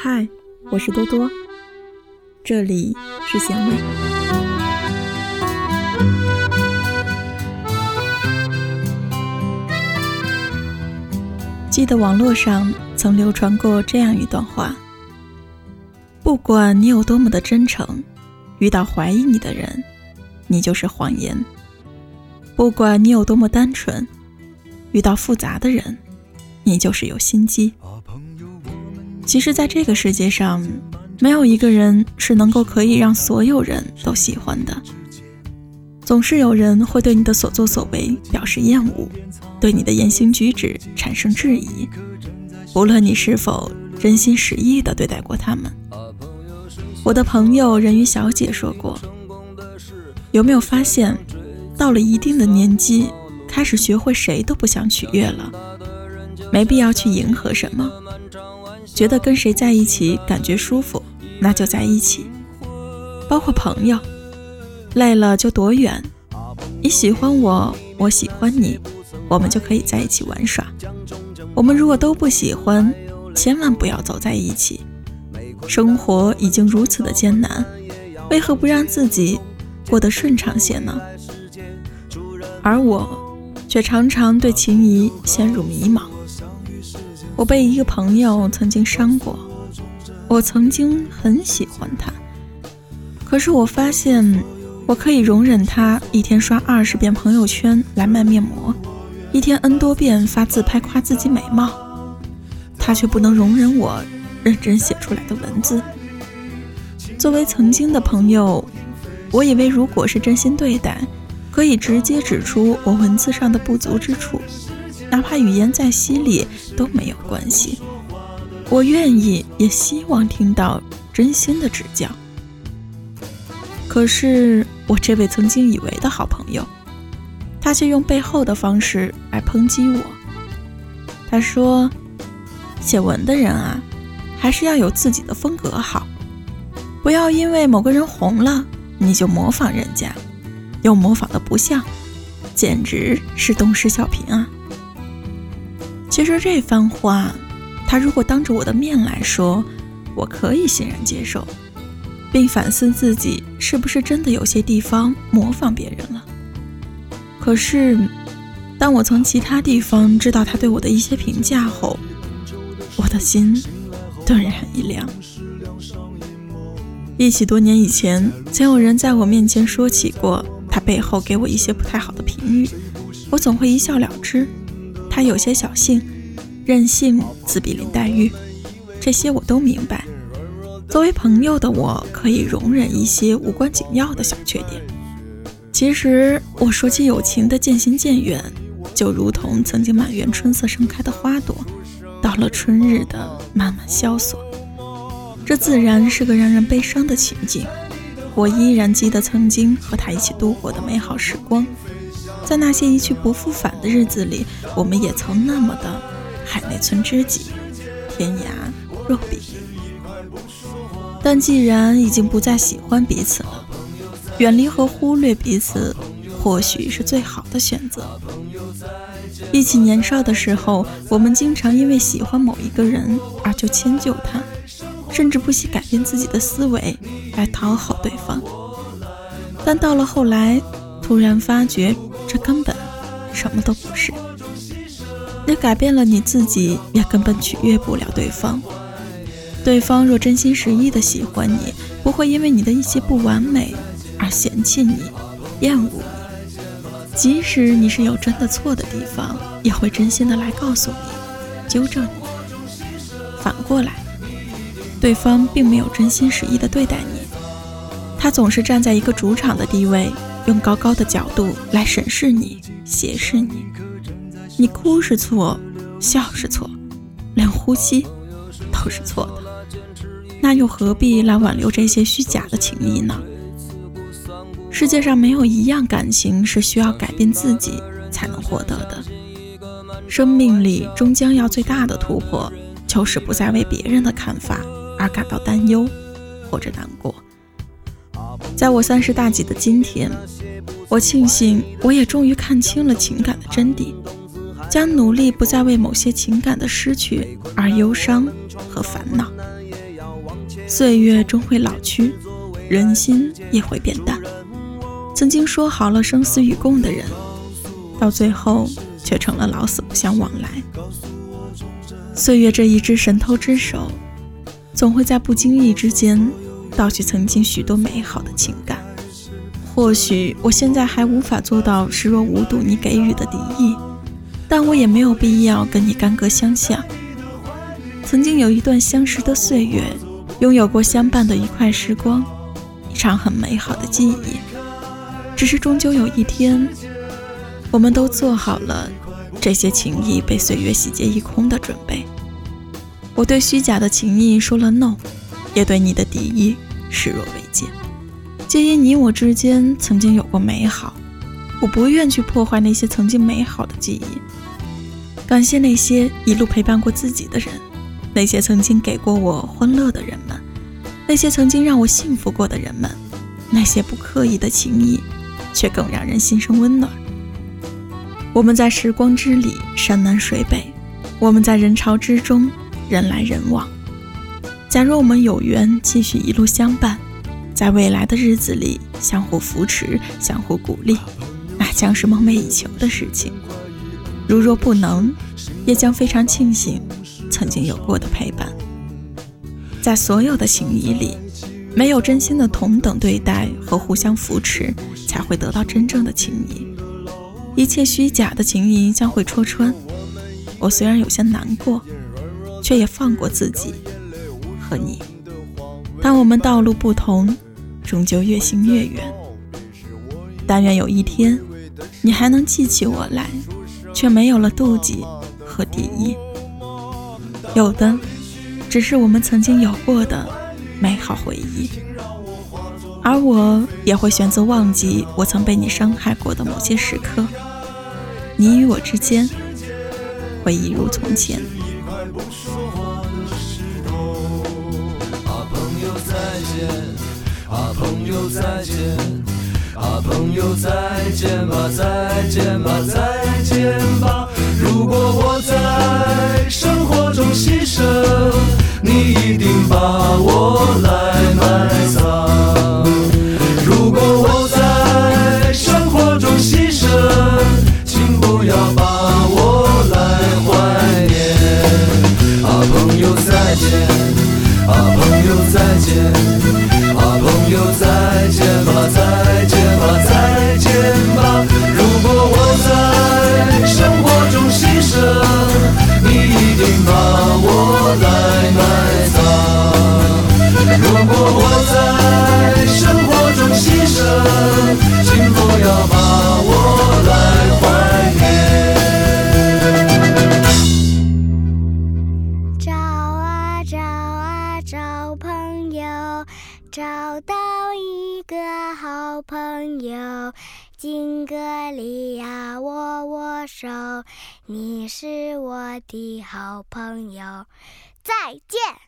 嗨，我是多多，这里是咸味。记得网络上曾流传过这样一段话：不管你有多么的真诚，遇到怀疑你的人，你就是谎言；不管你有多么单纯，遇到复杂的人，你就是有心机。其实，在这个世界上，没有一个人是能够可以让所有人都喜欢的。总是有人会对你的所作所为表示厌恶，对你的言行举止产生质疑，无论你是否真心实意地对待过他们。我的朋友人鱼小姐说过：“有没有发现，到了一定的年纪，开始学会谁都不想取悦了，没必要去迎合什么。”觉得跟谁在一起感觉舒服，那就在一起。包括朋友，累了就躲远。你喜欢我，我喜欢你，我们就可以在一起玩耍。我们如果都不喜欢，千万不要走在一起。生活已经如此的艰难，为何不让自己过得顺畅些呢？而我，却常常对情谊陷入迷茫。我被一个朋友曾经伤过，我曾经很喜欢他，可是我发现我可以容忍他一天刷二十遍朋友圈来卖面膜，一天 n 多遍发自拍夸自己美貌，他却不能容忍我认真写出来的文字。作为曾经的朋友，我以为如果是真心对待，可以直接指出我文字上的不足之处。哪怕语言再犀利都没有关系，我愿意也希望听到真心的指教。可是我这位曾经以为的好朋友，他却用背后的方式来抨击我。他说：“写文的人啊，还是要有自己的风格好，不要因为某个人红了，你就模仿人家，又模仿的不像，简直是东施效颦啊！”其实这番话，他如果当着我的面来说，我可以欣然接受，并反思自己是不是真的有些地方模仿别人了。可是，当我从其他地方知道他对我的一些评价后，我的心顿然一凉。一起多年以前，曾有人在我面前说起过他背后给我一些不太好的评语，我总会一笑了之。他有些小性、任性、自比林黛玉，这些我都明白。作为朋友的我，可以容忍一些无关紧要的小缺点。其实我说起友情的渐行渐远，就如同曾经满园春色盛开的花朵，到了春日的慢慢萧索。这自然是个让人悲伤的情景。我依然记得曾经和他一起度过的美好时光。在那些一去不复返的日子里，我们也曾那么的海内存知己，天涯若比。但既然已经不再喜欢彼此了，远离和忽略彼此，或许是最好的选择。一起年少的时候，我们经常因为喜欢某一个人而就迁就他，甚至不惜改变自己的思维来讨好对方。但到了后来，突然发觉。这根本什么都不是。你改变了你自己，也根本取悦不了对方。对方若真心实意的喜欢你，不会因为你的一些不完美而嫌弃你、厌恶你。即使你是有真的错的地方，也会真心的来告诉你、纠正你。反过来，对方并没有真心实意的对待你，他总是站在一个主场的地位。用高高的角度来审视你、斜视你，你哭是错，笑是错，连呼吸都是错的，那又何必来挽留这些虚假的情谊呢？世界上没有一样感情是需要改变自己才能获得的。生命里终将要最大的突破，就是不再为别人的看法而感到担忧或者难过。在我三十大几的今天，我庆幸我也终于看清了情感的真谛，将努力不再为某些情感的失去而忧伤和烦恼，岁月终会老去，人心也会变淡。曾经说好了生死与共的人，到最后却成了老死不相往来。岁月这一只神偷之手，总会在不经意之间盗取曾经许多美好的情感。或许我现在还无法做到视若无睹你给予的敌意，但我也没有必要跟你干戈相向。曾经有一段相识的岁月，拥有过相伴的愉快时光，一场很美好的记忆。只是终究有一天，我们都做好了这些情谊被岁月洗劫一空的准备。我对虚假的情谊说了 no，也对你的敌意视若未见。皆因你我之间曾经有过美好，我不愿去破坏那些曾经美好的记忆。感谢那些一路陪伴过自己的人，那些曾经给过我欢乐的人们，那些曾经让我幸福过的人们，那些不刻意的情谊，却更让人心生温暖。我们在时光之里，山南水北；我们在人潮之中，人来人往。假若我们有缘继续一路相伴。在未来的日子里，相互扶持，相互鼓励，那将是梦寐以求的事情。如若不能，也将非常庆幸曾经有过的陪伴。在所有的情谊里，没有真心的同等对待和互相扶持，才会得到真正的情谊。一切虚假的情谊将会戳穿。我虽然有些难过，却也放过自己和你。但我们道路不同。终究越行越远。但愿有一天，你还能记起我来，却没有了妒忌和敌意。有的，只是我们曾经有过的美好回忆。而我也会选择忘记我曾被你伤害过的某些时刻。你与我之间，会一如从前。朋友再见！啊，朋友再见吧，再见吧，再见吧。如果我在生活中牺牲，你一定把我来友，敬个礼呀，握握手，你是我的好朋友，再见。